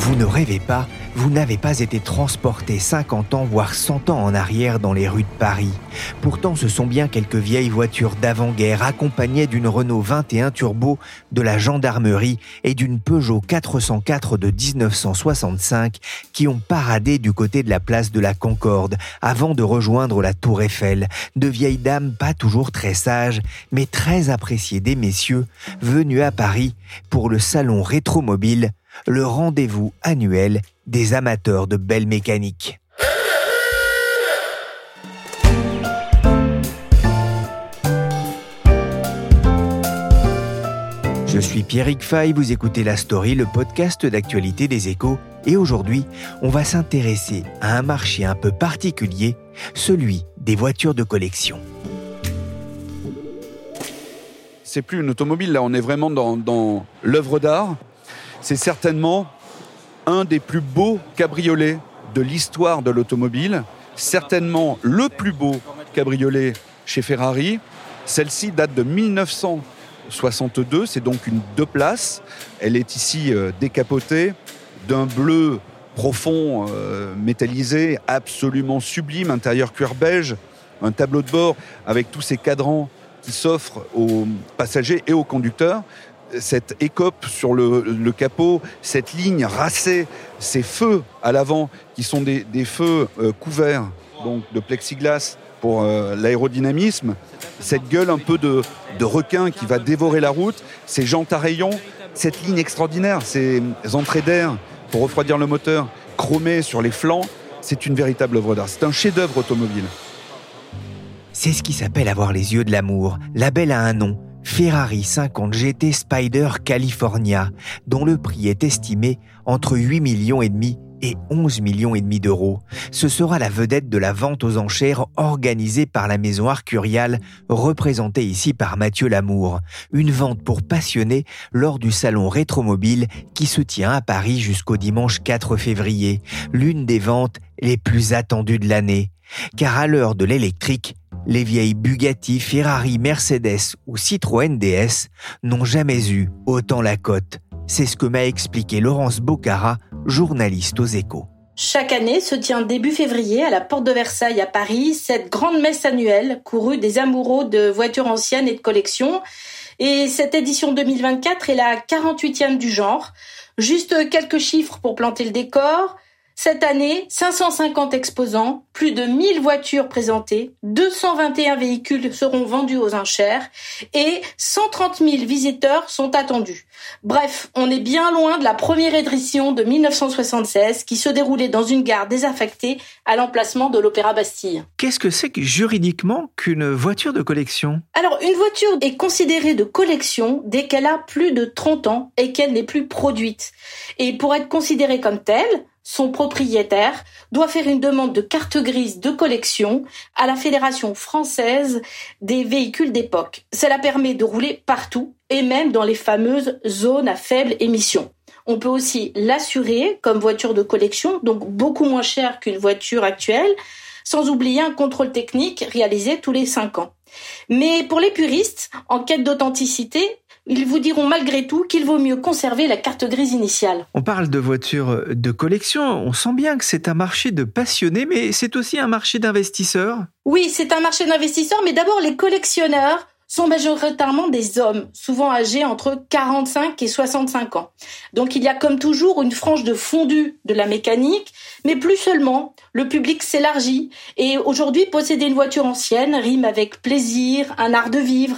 Vous ne rêvez pas, vous n'avez pas été transporté 50 ans, voire 100 ans en arrière dans les rues de Paris. Pourtant, ce sont bien quelques vieilles voitures d'avant-guerre accompagnées d'une Renault 21 Turbo de la gendarmerie et d'une Peugeot 404 de 1965 qui ont paradé du côté de la place de la Concorde avant de rejoindre la Tour Eiffel. De vieilles dames pas toujours très sages, mais très appréciées des messieurs venus à Paris pour le salon rétromobile le rendez-vous annuel des amateurs de belles mécaniques. Je suis Pierrick Fay, vous écoutez La Story, le podcast d'actualité des échos, et aujourd'hui, on va s'intéresser à un marché un peu particulier, celui des voitures de collection. C'est plus une automobile, là on est vraiment dans l'œuvre d'art c'est certainement un des plus beaux cabriolets de l'histoire de l'automobile, certainement le plus beau cabriolet chez Ferrari. Celle-ci date de 1962, c'est donc une deux places. Elle est ici euh, décapotée d'un bleu profond euh, métallisé, absolument sublime, intérieur cuir beige, un tableau de bord avec tous ces cadrans qui s'offrent aux passagers et aux conducteurs cette écope sur le, capot, cette ligne racée, ces feux à l'avant qui sont des, feux euh, couverts donc de plexiglas pour euh, l'aérodynamisme, cette gueule un peu de, requin qui va dévorer la route, ces jantes à rayons, cette ligne extraordinaire, ces entrées d'air pour refroidir le moteur chromées sur les flancs, c'est une véritable œuvre d'art. C'est un chef-d'œuvre automobile. C'est ce qui s'appelle avoir les yeux de l'amour. La belle a un nom. Ferrari 50 GT Spider California, dont le prix est estimé entre 8 millions et demi et 11 millions d'euros. Ce sera la vedette de la vente aux enchères organisée par la maison Arcurial, représentée ici par Mathieu Lamour. Une vente pour passionnés lors du salon Rétromobile qui se tient à Paris jusqu'au dimanche 4 février, l'une des ventes les plus attendues de l'année. Car à l'heure de l'électrique, les vieilles Bugatti, Ferrari, Mercedes ou Citroën DS n'ont jamais eu autant la cote. C'est ce que m'a expliqué Laurence Bocara, journaliste aux échos. Chaque année se tient début février à la porte de Versailles à Paris cette grande messe annuelle courue des amoureux de voitures anciennes et de collection. Et cette édition 2024 est la 48e du genre. Juste quelques chiffres pour planter le décor. Cette année, 550 exposants, plus de 1000 voitures présentées, 221 véhicules seront vendus aux enchères et 130 000 visiteurs sont attendus. Bref, on est bien loin de la première édition de 1976 qui se déroulait dans une gare désaffectée à l'emplacement de l'Opéra Bastille. Qu'est-ce que c'est juridiquement qu'une voiture de collection? Alors, une voiture est considérée de collection dès qu'elle a plus de 30 ans et qu'elle n'est plus produite. Et pour être considérée comme telle, son propriétaire doit faire une demande de carte grise de collection à la Fédération française des véhicules d'époque. Cela permet de rouler partout et même dans les fameuses zones à faible émission. On peut aussi l'assurer comme voiture de collection, donc beaucoup moins cher qu'une voiture actuelle, sans oublier un contrôle technique réalisé tous les cinq ans. Mais pour les puristes, en quête d'authenticité, ils vous diront malgré tout qu'il vaut mieux conserver la carte grise initiale. On parle de voitures de collection, on sent bien que c'est un marché de passionnés, mais c'est aussi un marché d'investisseurs. Oui, c'est un marché d'investisseurs, mais d'abord les collectionneurs sont majoritairement des hommes, souvent âgés entre 45 et 65 ans. Donc il y a comme toujours une frange de fondu de la mécanique, mais plus seulement. Le public s'élargit et aujourd'hui posséder une voiture ancienne rime avec plaisir, un art de vivre.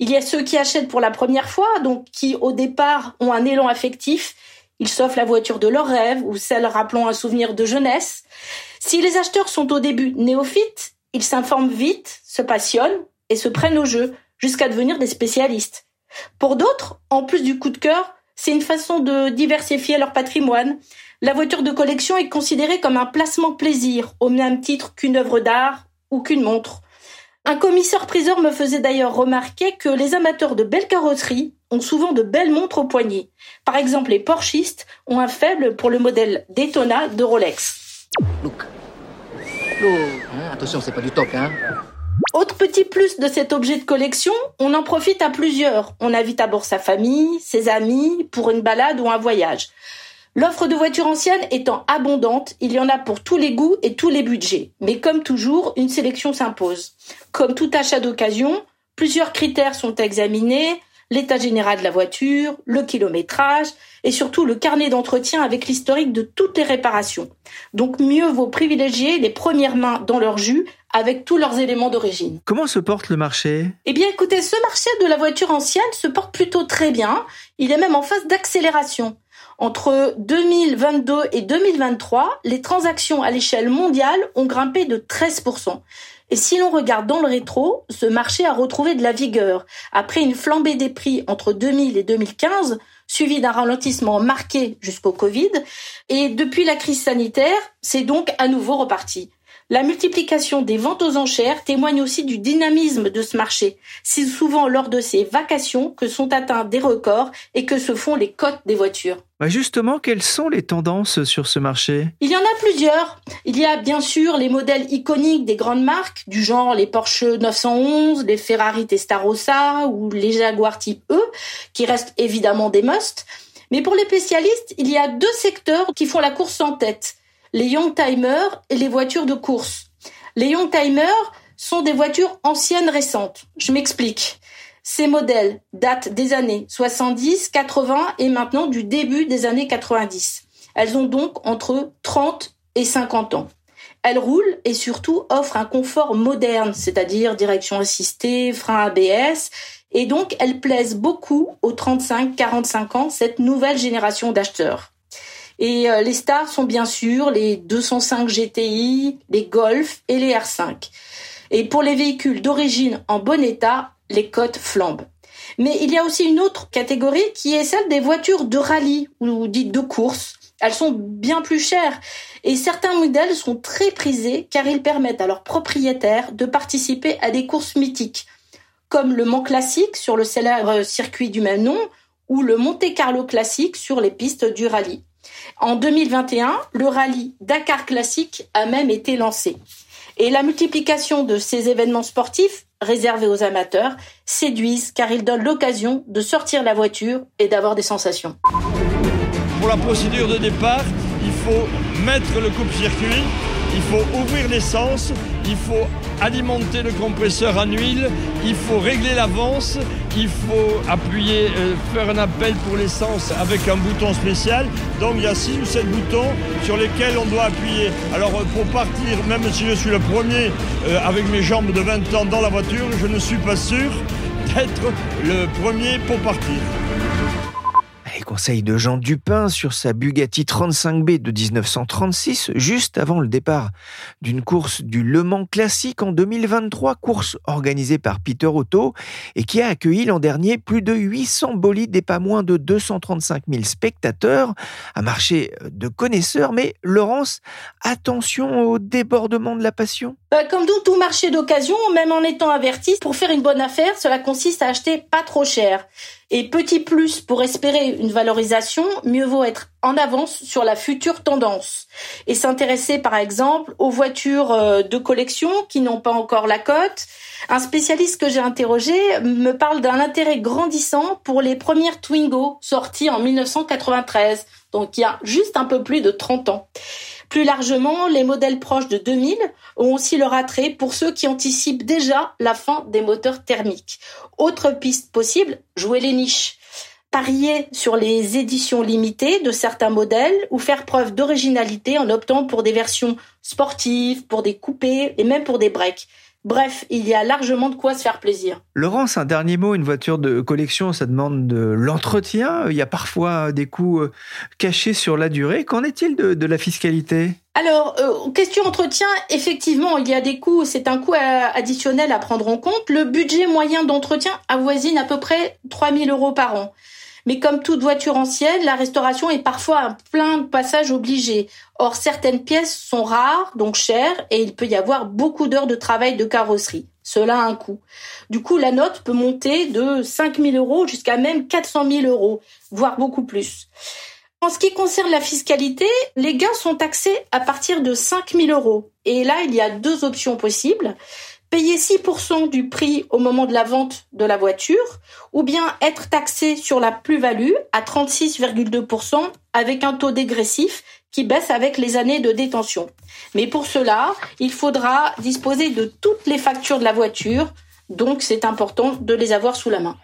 Il y a ceux qui achètent pour la première fois, donc qui au départ ont un élan affectif. Ils s'offrent la voiture de leur rêve ou celle rappelant un souvenir de jeunesse. Si les acheteurs sont au début néophytes, ils s'informent vite, se passionnent et se prennent au jeu jusqu'à devenir des spécialistes. Pour d'autres, en plus du coup de cœur, c'est une façon de diversifier leur patrimoine. La voiture de collection est considérée comme un placement plaisir, au même titre qu'une œuvre d'art ou qu'une montre. Un commissaire-priseur me faisait d'ailleurs remarquer que les amateurs de belles carrosseries ont souvent de belles montres au poignet. Par exemple, les Porschistes ont un faible pour le modèle Daytona de Rolex. Look. Look. Hein, attention, c'est pas du top, hein. Autre petit plus de cet objet de collection, on en profite à plusieurs. On invite à bord sa famille, ses amis, pour une balade ou un voyage. L'offre de voitures anciennes étant abondante, il y en a pour tous les goûts et tous les budgets. Mais comme toujours, une sélection s'impose. Comme tout achat d'occasion, plusieurs critères sont examinés, l'état général de la voiture, le kilométrage et surtout le carnet d'entretien avec l'historique de toutes les réparations. Donc mieux vaut privilégier les premières mains dans leur jus avec tous leurs éléments d'origine. Comment se porte le marché? Eh bien écoutez, ce marché de la voiture ancienne se porte plutôt très bien. Il est même en phase d'accélération. Entre 2022 et 2023, les transactions à l'échelle mondiale ont grimpé de 13%. Et si l'on regarde dans le rétro, ce marché a retrouvé de la vigueur. Après une flambée des prix entre 2000 et 2015, suivi d'un ralentissement marqué jusqu'au Covid, et depuis la crise sanitaire, c'est donc à nouveau reparti. La multiplication des ventes aux enchères témoigne aussi du dynamisme de ce marché. C'est souvent lors de ces vacations que sont atteints des records et que se font les cotes des voitures. Bah, justement, quelles sont les tendances sur ce marché? Il y en a plusieurs. Il y a bien sûr les modèles iconiques des grandes marques, du genre les Porsche 911, les Ferrari Testarossa ou les Jaguar type E, qui restent évidemment des musts. Mais pour les spécialistes, il y a deux secteurs qui font la course en tête les Youngtimers et les voitures de course. Les Youngtimers sont des voitures anciennes récentes. Je m'explique. Ces modèles datent des années 70, 80 et maintenant du début des années 90. Elles ont donc entre 30 et 50 ans. Elles roulent et surtout offrent un confort moderne, c'est-à-dire direction assistée, frein ABS, et donc elles plaisent beaucoup aux 35-45 ans, cette nouvelle génération d'acheteurs. Et euh, les stars sont bien sûr les 205 GTI, les Golf et les R5. Et pour les véhicules d'origine en bon état, les cotes flambent. Mais il y a aussi une autre catégorie qui est celle des voitures de rallye ou dites de course. Elles sont bien plus chères et certains modèles sont très prisés car ils permettent à leurs propriétaires de participer à des courses mythiques, comme le Mont Classique sur le célèbre circuit du même nom ou le Monte Carlo Classique sur les pistes du rallye. En 2021, le rallye Dakar Classique a même été lancé. Et la multiplication de ces événements sportifs réservés aux amateurs séduisent car ils donnent l'occasion de sortir la voiture et d'avoir des sensations. Pour la procédure de départ, il faut mettre le coupe-circuit, il faut ouvrir l'essence, il faut alimenter le compresseur en huile, il faut régler l'avance, il faut appuyer, euh, faire un appel pour l'essence avec un bouton spécial. Donc il y a 6 ou 7 boutons sur lesquels on doit appuyer. Alors euh, pour partir, même si je suis le premier euh, avec mes jambes de 20 ans dans la voiture, je ne suis pas sûr d'être le premier pour partir. Les conseils de Jean Dupin sur sa Bugatti 35B de 1936, juste avant le départ d'une course du Le Mans classique en 2023, course organisée par Peter Otto et qui a accueilli l'an dernier plus de 800 bolides et pas moins de 235 000 spectateurs. Un marché de connaisseurs, mais Laurence, attention au débordement de la passion. Bah, comme tout, tout marché d'occasion, même en étant averti, pour faire une bonne affaire, cela consiste à acheter pas trop cher. Et petit plus, pour espérer une valorisation, mieux vaut être en avance sur la future tendance et s'intéresser par exemple aux voitures euh, de collection qui n'ont pas encore la cote. Un spécialiste que j'ai interrogé me parle d'un intérêt grandissant pour les premières Twingo sorties en 1993, donc il y a juste un peu plus de 30 ans. Plus largement, les modèles proches de 2000 ont aussi leur attrait pour ceux qui anticipent déjà la fin des moteurs thermiques. Autre piste possible, jouer les niches. Parier sur les éditions limitées de certains modèles ou faire preuve d'originalité en optant pour des versions sportives, pour des coupés et même pour des breaks. Bref, il y a largement de quoi se faire plaisir. Laurence, un dernier mot, une voiture de collection, ça demande de l'entretien. Il y a parfois des coûts euh, cachés sur la durée. Qu'en est-il de, la fiscalité? Alors, euh, question entretien, effectivement, il y a des coûts, c'est un coût additionnel à prendre en compte. Le budget moyen d'entretien avoisine à peu près 3000 euros par an. Mais comme toute voiture ancienne, la restauration est parfois un plein de passages obligés. Or, certaines pièces sont rares, donc chères, et il peut y avoir beaucoup d'heures de travail de carrosserie. Cela a un coût. Du coup, la note peut monter de 5 000 euros jusqu'à même 400 000 euros, voire beaucoup plus. En ce qui concerne la fiscalité, les gains sont taxés à partir de 5 000 euros. Et là, il y a deux options possibles payer 6% du prix au moment de la vente de la voiture ou bien être taxé sur la plus-value à 36,2% avec un taux dégressif qui baisse avec les années de détention. Mais pour cela, il faudra disposer de toutes les factures de la voiture, donc c'est important de les avoir sous la main.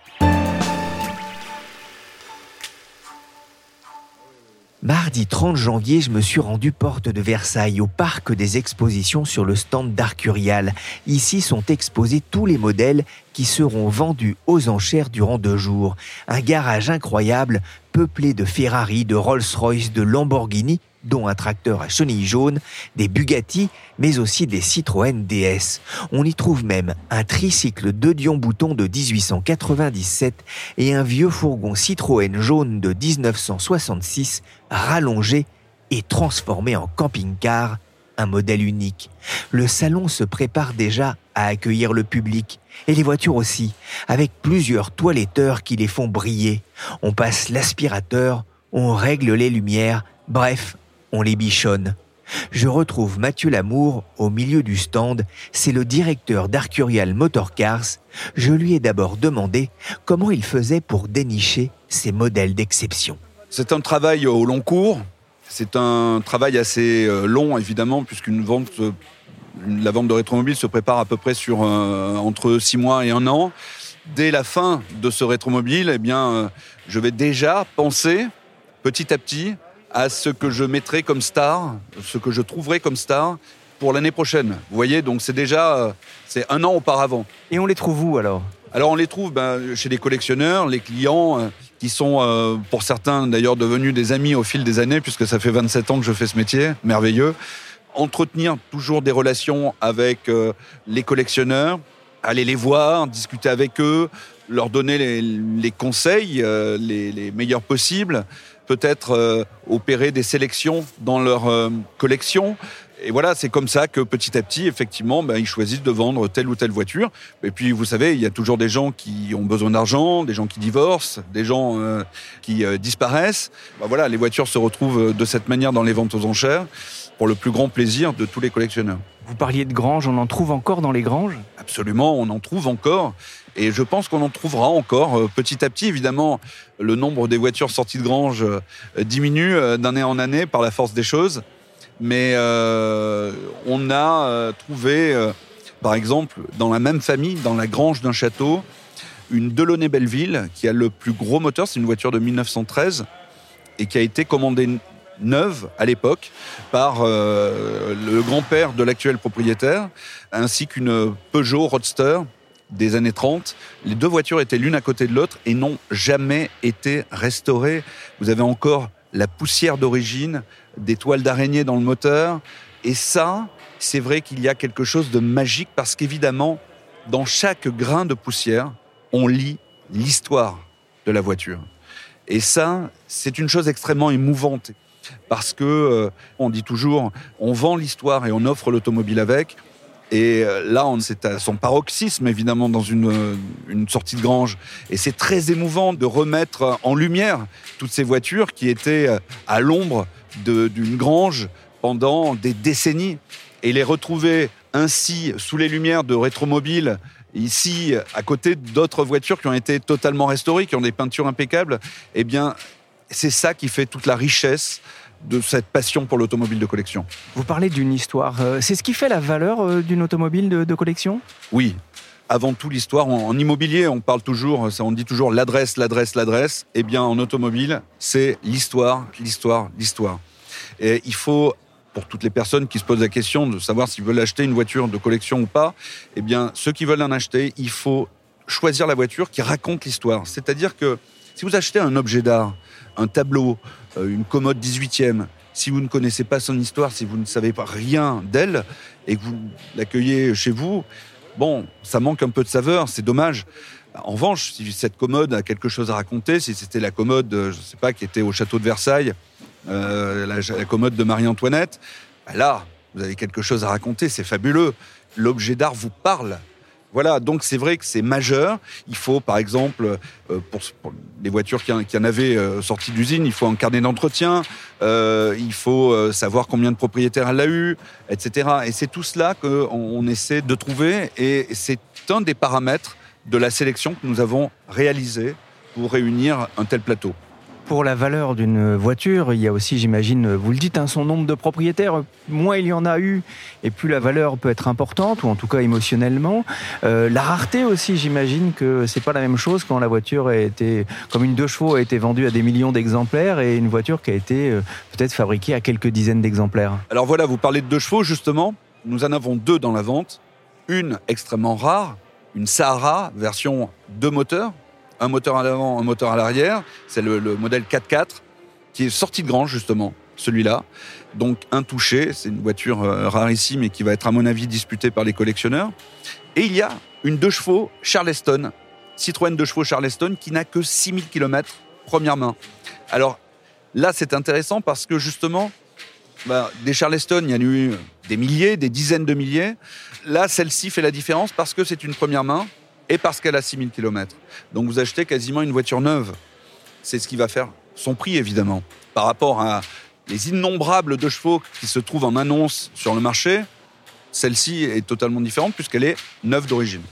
Mardi 30 janvier, je me suis rendu porte de Versailles, au parc des expositions sur le stand d'Arcurial. Ici sont exposés tous les modèles qui seront vendus aux enchères durant deux jours. Un garage incroyable, peuplé de Ferrari, de Rolls-Royce, de Lamborghini dont un tracteur à chenilles jaunes, des Bugatti, mais aussi des Citroën DS. On y trouve même un tricycle de Dion Bouton de 1897 et un vieux fourgon Citroën jaune de 1966 rallongé et transformé en camping-car, un modèle unique. Le salon se prépare déjà à accueillir le public, et les voitures aussi, avec plusieurs toiletteurs qui les font briller. On passe l'aspirateur, on règle les lumières, bref, on les bichonne. Je retrouve Mathieu Lamour au milieu du stand, c'est le directeur d'Arcurial Motorcars. Je lui ai d'abord demandé comment il faisait pour dénicher ces modèles d'exception. C'est un travail au long cours, c'est un travail assez euh, long évidemment puisqu'une vente, euh, la vente de rétromobile se prépare à peu près euh, entre six mois et un an. Dès la fin de ce rétromobile, eh bien, je vais déjà penser petit à petit à ce que je mettrai comme star, ce que je trouverai comme star pour l'année prochaine. Vous voyez, donc c'est déjà euh, c'est un an auparavant. Et on les trouve où alors? Alors on les trouve ben, chez les collectionneurs, les clients euh, qui sont euh, pour certains d'ailleurs devenus des amis au fil des années puisque ça fait 27 ans que je fais ce métier, merveilleux. Entretenir toujours des relations avec les collectionneurs, aller les voir, discuter avec eux, leur donner les, conseils les meilleurs possibles peut-être euh, opérer des sélections dans leur euh, collection. Et voilà, c'est comme ça que petit à petit, effectivement, ben, ils choisissent de vendre telle ou telle voiture. Et puis, vous savez, il y a toujours des gens qui ont besoin d'argent, des gens qui divorcent, des gens euh, qui disparaissent. Ben, voilà, les voitures se retrouvent de cette manière dans les ventes aux enchères pour le plus grand plaisir de tous les collectionneurs. Vous parliez de granges, on en trouve encore dans les granges? Absolument, on en trouve encore. Et je pense qu'on en trouvera encore euh, petit à petit. Évidemment, le nombre des voitures sorties de grange euh, diminue euh, d'année en année par la force des choses. Mais on a trouvé, par exemple, dans la même famille, dans la grange d'un château, une Delaunay Belleville qui a le plus gros moteur. C'est une voiture de 1913 et qui a été commandée neuve à l'époque par le grand-père de l'actuel propriétaire, ainsi qu'une Peugeot Roadster des années 30. Les deux voitures étaient l'une à côté de l'autre et n'ont jamais été restaurées. Vous avez encore la poussière d'origine, des toiles d'araignée dans le moteur. Et ça, c'est vrai qu'il y a quelque chose de magique parce qu'évidemment, dans chaque grain de poussière, on lit l'histoire de la voiture. Et ça, c'est une chose extrêmement émouvante parce que euh, on dit toujours, on vend l'histoire et on offre l'automobile avec. Et euh, là, c'est à son paroxysme, évidemment, dans une, euh, une sortie de grange. Et c'est très émouvant de remettre en lumière toutes ces voitures qui étaient euh, à l'ombre d'une grange pendant des décennies. Et les retrouver ainsi sous les lumières de rétromobiles, ici, à côté d'autres voitures qui ont été totalement restaurées, qui ont des peintures impeccables, eh bien, c'est ça qui fait toute la richesse de cette passion pour l'automobile de collection. Vous parlez d'une histoire. Euh, c'est ce qui fait la valeur euh, d'une automobile de, collection? Oui. Avant tout, l'histoire. En, immobilier, on parle toujours, on dit toujours l'adresse, l'adresse, l'adresse. Eh bien, en automobile, c'est l'histoire, l'histoire, l'histoire. Et il faut pour toutes les personnes qui se posent la question de savoir s'ils veulent acheter une voiture de collection ou pas, eh bien, ceux qui veulent en acheter, il faut choisir la voiture qui raconte l'histoire. C'est-à-dire que si vous achetez un objet d'art, un tableau, une commode 18e, si vous ne connaissez pas son histoire, si vous ne savez pas rien d'elle et que vous l'accueillez chez vous, bon, ça manque un peu de saveur, c'est dommage. En revanche, si cette commode a quelque chose à raconter, si c'était la commode, euh, je ne sais pas, qui était au château de Versailles, euh, la, commode de Marie-Antoinette, bah là, vous avez quelque chose à raconter, c'est fabuleux. L'objet d'art vous parle. Voilà, donc c'est vrai que c'est majeur. Il faut, par exemple, euh, pour, les voitures qui, en avaient euh, sorti d'usine, il faut un carnet d'entretien, il faut savoir combien de propriétaires elle a eu, etc. Et c'est tout cela qu'on essaie de trouver, et c'est un des paramètres de la sélection que nous avons réalisé pour réunir un tel plateau. Pour la valeur d'une voiture, il y a aussi, j'imagine, vous le dites, hein, son nombre de propriétaires. Moins il y en a eu, et plus la valeur peut être importante, ou en tout cas émotionnellement. Euh, la rareté aussi, j'imagine que c'est pas la même chose quand la voiture a été, comme une deux chevaux, a été vendue à des millions d'exemplaires, et une voiture qui a été euh, peut-être fabriquée à quelques dizaines d'exemplaires. Alors voilà, vous parlez de deux chevaux, justement. Nous en avons deux dans la vente. Une extrêmement rare, une Sahara version deux moteurs, un moteur à l'avant, un moteur à l'arrière. C'est le, modèle 4x4 qui est sorti de grange justement, celui-là. Donc intouché, c'est une voiture euh, rarissime et qui va être à mon avis disputée par les collectionneurs. Et il y a une deux chevaux Charleston, Citroën deux chevaux Charleston qui n'a que 6000 km première main. Alors là, c'est intéressant parce que justement, bah, des Charleston, il y en a eu des milliers, des dizaines de milliers. Là, celle-ci fait la différence parce que c'est une première main et parce qu'elle a 6000 km. Donc vous achetez quasiment une voiture neuve. C'est ce qui va faire son prix, évidemment. Par rapport à les innombrables deux chevaux qui se trouvent en annonce sur le marché, celle-ci est totalement différente puisqu'elle est neuve d'origine.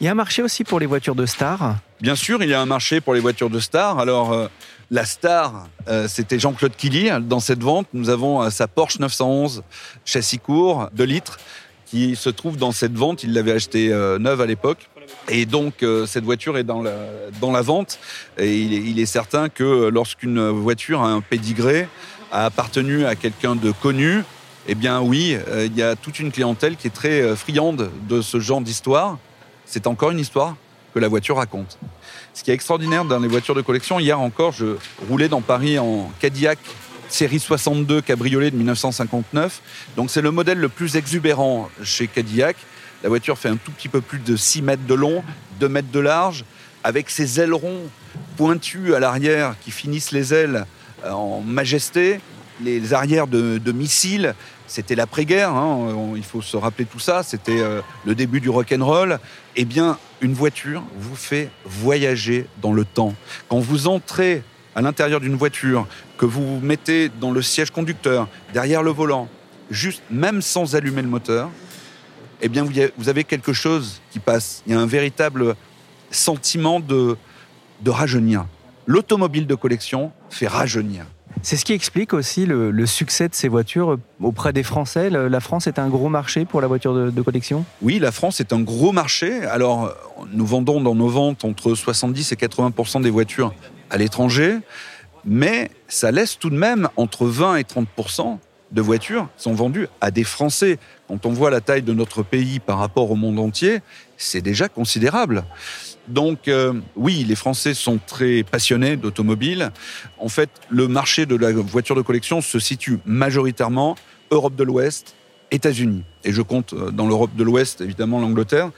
Il y a un marché aussi pour les voitures de star Bien sûr, il y a un marché pour les voitures de star. Alors, euh, la star, euh, c'était Jean-Claude Killy. Dans cette vente, nous avons euh, sa Porsche 911 châssis court, 2 litres, qui se trouve dans cette vente. Il l'avait acheté neuve à l'époque. Et donc, cette voiture est dans la, dans la vente. Et il est, certain que lorsqu'une voiture a un pédigré, a appartenu à quelqu'un de connu, eh bien oui, il y a toute une clientèle qui est très friande de ce genre d'histoire. C'est encore une histoire que la voiture raconte. Ce qui est extraordinaire dans les voitures de collection, hier encore, je roulais dans Paris en Cadillac série 62 cabriolet de 1959. Donc c'est le modèle le plus exubérant chez Cadillac. La voiture fait un tout petit peu plus de 6 mètres de long, 2 mètres de large, avec ses ailerons pointus à l'arrière qui finissent les ailes euh, en majesté, les arrières de, missiles. C'était l'après-guerre, hein, il faut se rappeler tout ça. C'était euh, le début du rock'n'roll. Eh bien, une voiture vous fait voyager dans le temps. Quand vous entrez à l'intérieur d'une voiture, que vous vous mettez dans le siège conducteur, derrière le volant, juste même sans allumer le moteur, eh bien, vous avez quelque chose qui passe. Il y a un véritable sentiment de, de rajeunir. L'automobile de collection fait rajeunir. C'est ce qui explique aussi le, succès de ces voitures auprès des Français. La France est un gros marché pour la voiture de, collection? Oui, la France est un gros marché. Alors, nous vendons dans nos ventes entre 70 et 80% des voitures à l'étranger, mais ça laisse tout de même entre 20 et 30% de voitures qui sont vendues à des Français. Quand on voit la taille de notre pays par rapport au monde entier, c'est déjà considérable. Donc euh, oui, les Français sont très passionnés d'automobile. En fait, le marché de la voiture de collection se situe majoritairement Europe de l'Ouest, États-Unis. Et je compte euh, dans l'Europe de l'Ouest, évidemment, l'Angleterre.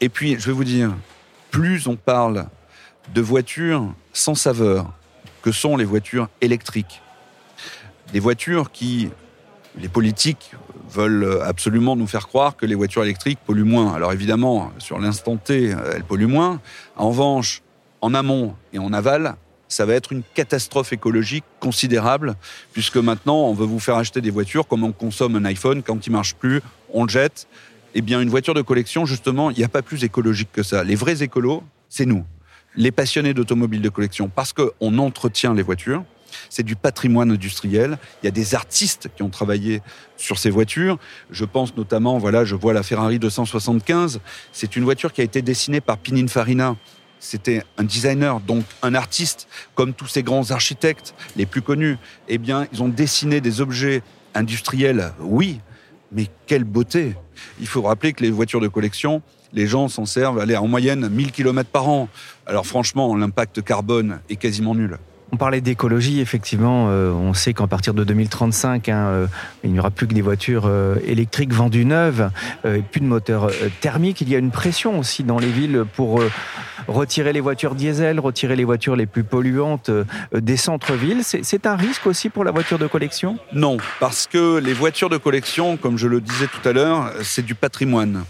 Et puis, je vais vous dire, plus on parle de voitures sans saveur, que sont les voitures électriques, des voitures qui, les politiques veulent absolument nous faire croire que les voitures électriques polluent moins. Alors évidemment, sur l'instant T, elles polluent moins. En revanche, en amont et en aval, ça va être une catastrophe écologique considérable, puisque maintenant, on veut vous faire acheter des voitures comme on consomme un iPhone, quand il marche plus, on le jette. Eh bien, une voiture de collection, justement, il n'y a pas plus écologique que ça. Les vrais écolos, c'est nous, les passionnés d'automobiles de collection, parce qu'on entretient les voitures, c'est du patrimoine industriel. Il y a des artistes qui ont travaillé sur ces voitures. Je pense notamment, voilà, je vois la Ferrari 275. C'est une voiture qui a été dessinée par Pininfarina. C'était un designer, donc un artiste, comme tous ces grands architectes les plus connus. Eh bien, ils ont dessiné des objets industrielle, oui, mais quelle beauté Il faut rappeler que les voitures de collection, les gens s'en servent aller en moyenne 1000 km par an. Alors franchement, l'impact carbone est quasiment nul. On parlait d'écologie, effectivement. Euh, on sait qu'en partir de 2035, hein, euh, il n'y aura plus que des voitures euh, électriques vendues neuves, plus de moteurs thermiques. Il y a une pression aussi dans les villes pour retirer les voitures diesel, retirer les voitures les plus polluantes des centres-villes. C'est un risque aussi pour la voiture de collection? Non, parce que les voitures de collection, comme je le disais tout à l'heure, c'est du patrimoine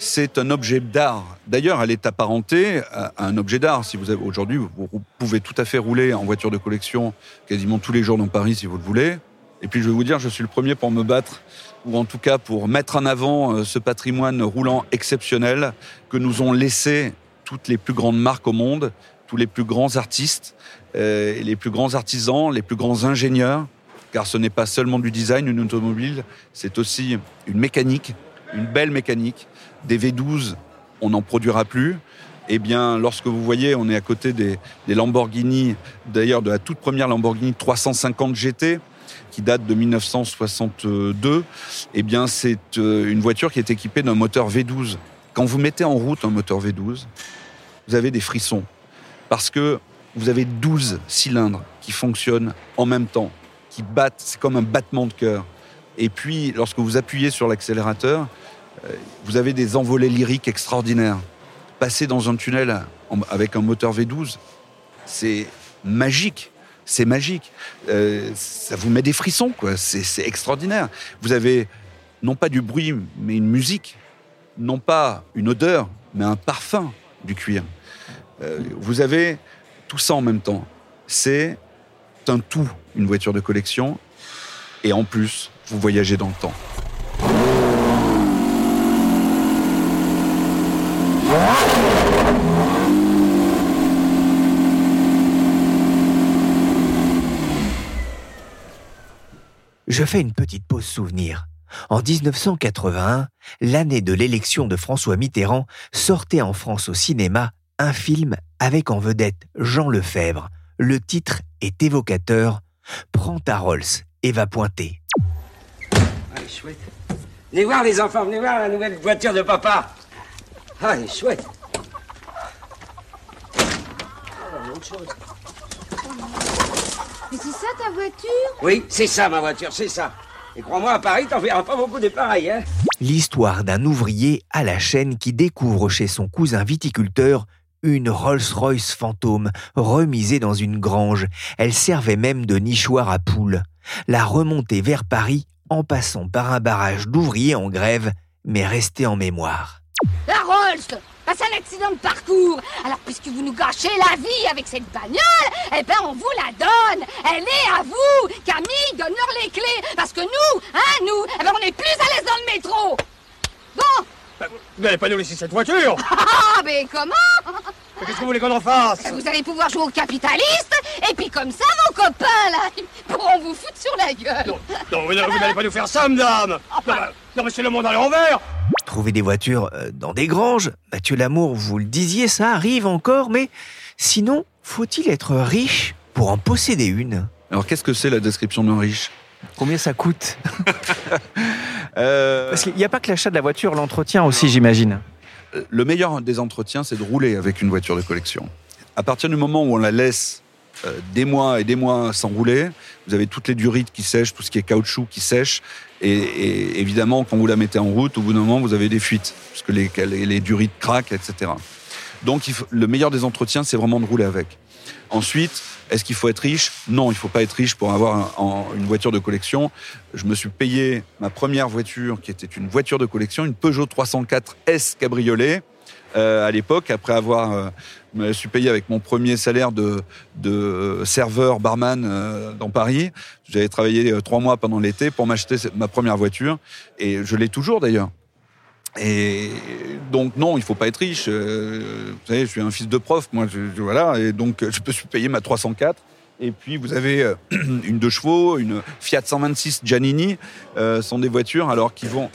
c'est un objet d'art. D'ailleurs, elle est apparentée à un objet d'art. Si vous aujourd'hui, vous pouvez tout à fait rouler en voiture de collection quasiment tous les jours dans Paris si vous le voulez. Et puis je vais vous dire, je suis le premier pour me battre, ou en tout cas pour mettre en avant euh, ce patrimoine roulant exceptionnel que nous ont laissé toutes les plus grandes marques au monde, tous les plus grands artistes, euh, les plus grands artisans, les plus grands ingénieurs, car ce n'est pas seulement du design, une automobile, c'est aussi une mécanique, une belle mécanique, des V12, on n'en produira plus. Eh bien, lorsque vous voyez, on est à côté des, Lamborghini, d'ailleurs de la toute première Lamborghini 350 GT, qui date de 1962, eh bien, c'est euh, une voiture qui est équipée d'un moteur V12. Quand vous mettez en route un moteur V12, vous avez des frissons. Parce que vous avez 12 cylindres qui fonctionnent en même temps, qui battent, c'est comme un battement de cœur. Et puis, lorsque vous appuyez sur l'accélérateur, euh, vous avez des envolées lyriques extraordinaires. Passer dans un tunnel avec un moteur V12, c'est magique. C'est magique. Euh, ça vous met des frissons, quoi. C'est extraordinaire. Vous avez non pas du bruit, mais une musique. Non pas une odeur, mais un parfum du cuir. Euh, vous avez tout ça en même temps. C'est un tout, une voiture de collection. Et en plus, vous voyagez dans le temps. Je fais une petite pause souvenir. En 1981, l'année de l'élection de François Mitterrand, sortait en France au cinéma un film avec en vedette Jean Lefebvre. Le titre est évocateur. Prends ta Rolls et va pointer. Chouette. Venez voir les enfants, venez voir la nouvelle voiture de papa. Ah, elle est chouette. Mais c'est ça ta voiture? Oui, c'est ça ma voiture, c'est ça. Et crois-moi, à Paris, t'en verras pas beaucoup de pareils, hein L'histoire d'un ouvrier à la chaîne qui découvre chez son cousin viticulteur une Rolls-Royce fantôme remisée dans une grange. Elle servait même de nichoir à poules. La remontée vers Paris en passant par un barrage d'ouvriers en grève, mais restée en mémoire. La Rolls c'est un accident de parcours. Alors, puisque vous nous gâchez la vie avec cette bagnole, eh ben, on vous la donne. Elle est à vous. Camille, donne-leur les clés. Parce que nous, hein, nous, eh ben, on est plus à l'aise dans le métro. Bon. Bah, vous n'allez pas nous laisser cette voiture. Ah, mais comment Qu'est-ce que vous voulez qu'on en fasse Vous allez pouvoir jouer au capitaliste, et puis comme ça, vos copains, là, ils pourront vous foutre sur la gueule. Non, non vous n'allez pas nous faire ça, madame. Non, non, mais c'est le monde à l'envers. Trouver des voitures euh, dans des granges, Mathieu Lamour, vous le disiez, ça arrive encore, mais sinon, faut-il être riche pour en posséder une? Alors qu'est-ce que c'est la description d'un riche? Combien ça coûte euh, Parce qu'il n'y a pas que l'achat de la voiture, l'entretien aussi, j'imagine. Euh, le meilleur des entretiens, c'est de rouler avec une voiture de collection. À partir du moment où on la laisse des mois et des mois sans rouler, vous avez toutes les durites qui sèchent, tout ce qui est caoutchouc qui sèche, et, évidemment, quand vous la mettez en route, au bout d'un moment, vous avez des fuites, parce que les, les, durites craquent, etc. Donc, le meilleur des entretiens, c'est vraiment de rouler avec. Ensuite, est-ce qu'il faut être riche? Non, il ne faut pas être riche pour avoir une voiture de collection. Je me suis payé ma première voiture, qui était une voiture de collection, une Peugeot 304 S cabriolet. Euh, à l'époque, après avoir, euh, je me suis payé avec mon premier salaire de, de serveur barman euh, dans Paris. J'avais travaillé trois mois pendant l'été pour m'acheter ma première voiture et je l'ai toujours d'ailleurs. Et donc non, il faut pas être riche. vous savez, je suis un fils de prof, moi, je, voilà, et donc je me suis payé ma 304. Et puis vous avez une deux chevaux, une Fiat 126 Giannini, euh, sont des voitures alors qui vont.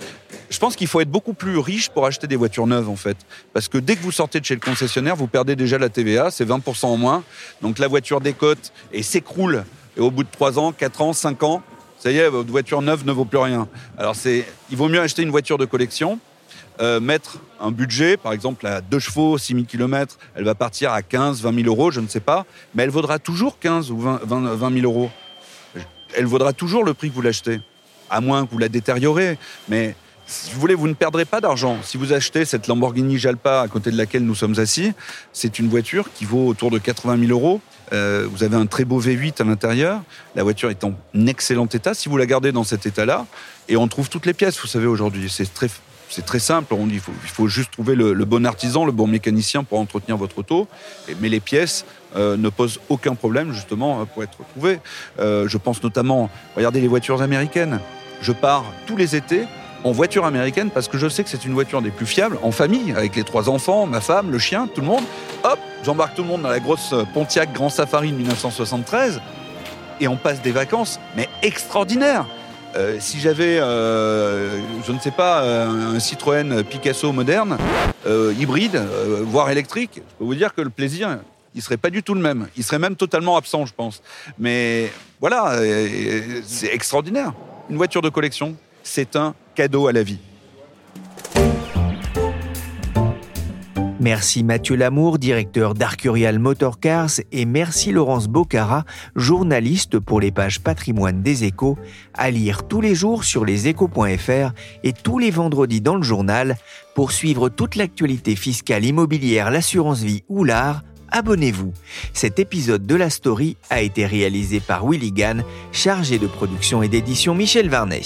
Je pense qu'il faut être beaucoup plus riche pour acheter des voitures neuves en fait, parce que dès que vous sortez de chez le concessionnaire, vous perdez déjà la TVA, c'est 20% en moins. Donc la voiture décote et s'écroule. Et au bout de 3 ans, 4 ans, 5 ans, Ça y est, votre voiture neuve ne vaut plus rien. Alors c'est, il vaut mieux acheter une voiture de collection, euh, mettre un budget, par exemple à 2 chevaux, 6 000 km, elle va partir à 15, 20 000 euros, je ne sais pas, mais elle vaudra toujours 15 ou 20, 20, 20 000 euros. Elle vaudra toujours le prix que vous l'achetez, à moins que vous la détériorez. Mais si vous voulez, vous ne perdrez pas d'argent. Si vous achetez cette Lamborghini Jalpa à côté de laquelle nous sommes assis, c'est une voiture qui vaut autour de 80 000 euros. Euh, vous avez un très beau V8 à l'intérieur. La voiture est en excellent état. Si vous la gardez dans cet état-là, et on trouve toutes les pièces, vous savez, aujourd'hui, c'est très, c'est très simple. On il, faut, il faut juste trouver le, bon artisan, le bon mécanicien pour entretenir votre auto. Mais les pièces euh, ne posent aucun problème, justement, euh, pour être trouvées. Euh, je pense notamment, regardez les voitures américaines. Je pars tous les étés en voiture américaine parce que je sais que c'est une voiture des plus fiables, en famille, avec les trois enfants, ma femme, le chien, tout le monde. Hop, j'embarque tout le monde dans la grosse Pontiac Grand Safari de 1973 et on passe des vacances, mais extraordinaires. Euh, si j'avais, euh, je ne sais pas, un Citroën Picasso moderne, euh, hybride, voire électrique, je peux vous dire que le plaisir, il serait pas du tout le même. Il serait même totalement absent, je pense. Mais voilà, c'est extraordinaire. Une voiture de collection, c'est un cadeau à la vie. Merci Mathieu Lamour, directeur d'Arcurial Motorcars, et merci Laurence Bocara, journaliste pour les pages patrimoine des échos, à lire tous les jours sur leséchos.fr et tous les vendredis dans le journal. Pour suivre toute l'actualité fiscale, immobilière, l'assurance vie ou l'art, abonnez-vous. Cet épisode de la story a été réalisé par Willy Gann, chargé de production et d'édition Michel Varnet.